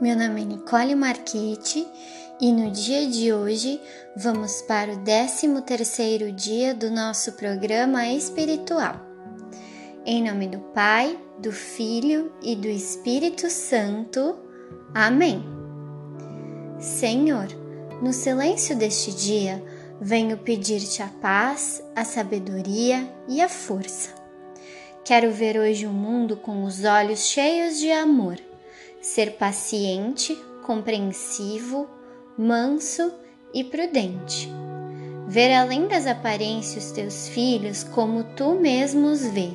Meu nome é Nicole Marchetti e no dia de hoje vamos para o 13º dia do nosso programa espiritual. Em nome do Pai, do Filho e do Espírito Santo. Amém. Senhor, no silêncio deste dia, venho pedir-te a paz, a sabedoria e a força. Quero ver hoje o mundo com os olhos cheios de amor ser paciente, compreensivo, manso e prudente. Ver além das aparências teus filhos como tu mesmo os vê,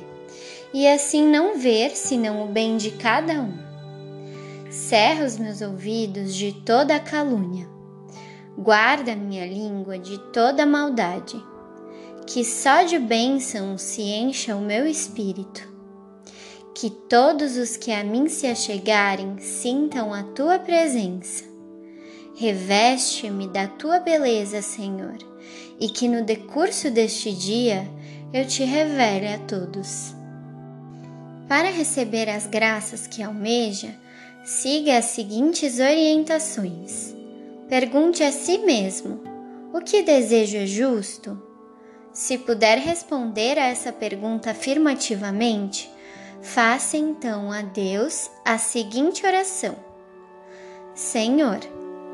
e assim não ver senão o bem de cada um. Cerra os meus ouvidos de toda calúnia. Guarda minha língua de toda maldade. Que só de bênção se encha o meu espírito que todos os que a mim se achegarem sintam a tua presença. Reveste-me da tua beleza, Senhor, e que no decurso deste dia eu te revele a todos. Para receber as graças que almeja, siga as seguintes orientações. Pergunte a si mesmo: o que desejo é justo? Se puder responder a essa pergunta afirmativamente, Faça então a Deus a seguinte oração: Senhor,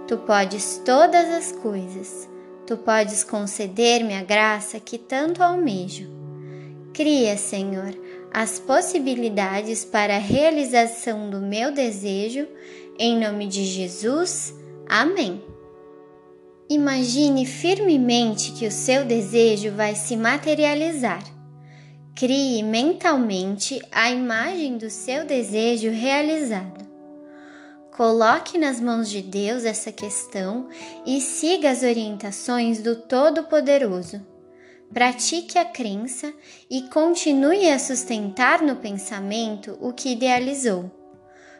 tu podes todas as coisas, tu podes conceder-me a graça que tanto almejo. Cria, Senhor, as possibilidades para a realização do meu desejo, em nome de Jesus. Amém. Imagine firmemente que o seu desejo vai se materializar Crie mentalmente a imagem do seu desejo realizado. Coloque nas mãos de Deus essa questão e siga as orientações do Todo-Poderoso. Pratique a crença e continue a sustentar no pensamento o que idealizou.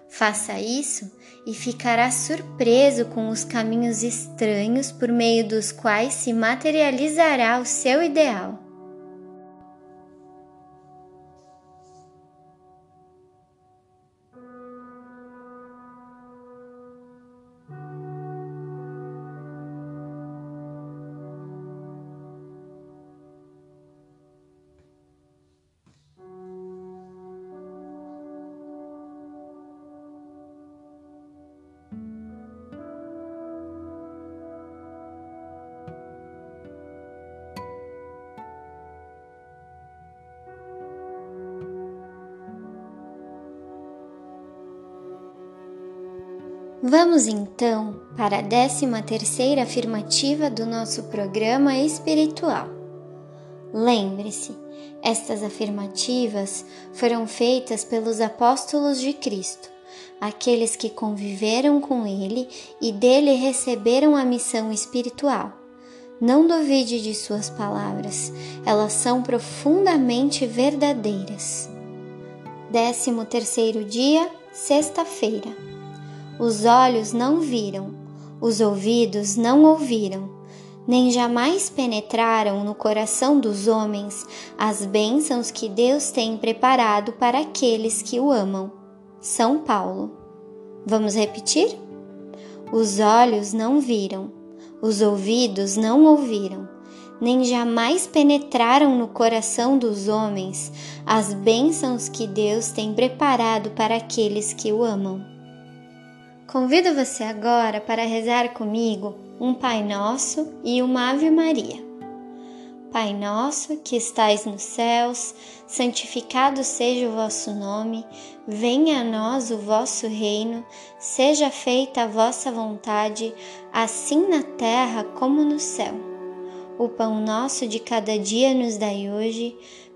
Faça isso e ficará surpreso com os caminhos estranhos por meio dos quais se materializará o seu ideal. Vamos então para a décima terceira afirmativa do nosso programa espiritual. Lembre-se, estas afirmativas foram feitas pelos apóstolos de Cristo, aqueles que conviveram com ele e dele receberam a missão espiritual. Não duvide de suas palavras, elas são profundamente verdadeiras. Décimo terceiro dia, sexta-feira. Os olhos não viram, os ouvidos não ouviram, nem jamais penetraram no coração dos homens as bênçãos que Deus tem preparado para aqueles que o amam. São Paulo. Vamos repetir? Os olhos não viram, os ouvidos não ouviram, nem jamais penetraram no coração dos homens as bênçãos que Deus tem preparado para aqueles que o amam. Convido você agora para rezar comigo um Pai Nosso e uma Ave Maria. Pai nosso que estais nos céus, santificado seja o vosso nome, venha a nós o vosso reino, seja feita a vossa vontade, assim na terra como no céu. O pão nosso de cada dia nos dai hoje,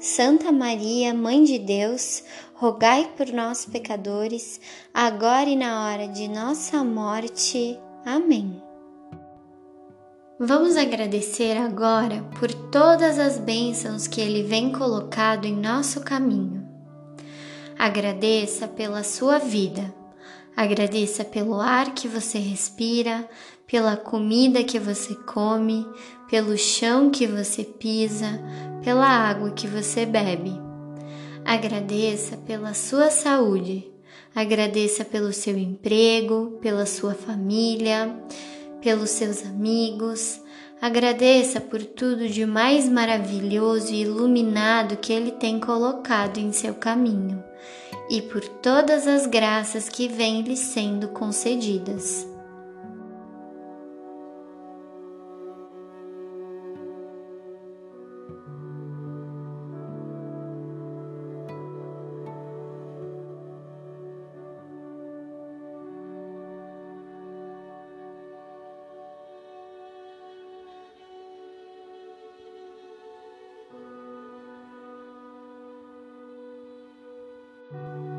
Santa Maria, Mãe de Deus, rogai por nós, pecadores, agora e na hora de nossa morte. Amém. Vamos agradecer agora por todas as bênçãos que Ele vem colocado em nosso caminho. Agradeça pela sua vida, agradeça pelo ar que você respira, pela comida que você come, pelo chão que você pisa, pela água que você bebe. Agradeça pela sua saúde, agradeça pelo seu emprego, pela sua família pelos seus amigos. Agradeça por tudo de mais maravilhoso e iluminado que Ele tem colocado em seu caminho e por todas as graças que vêm lhe sendo concedidas.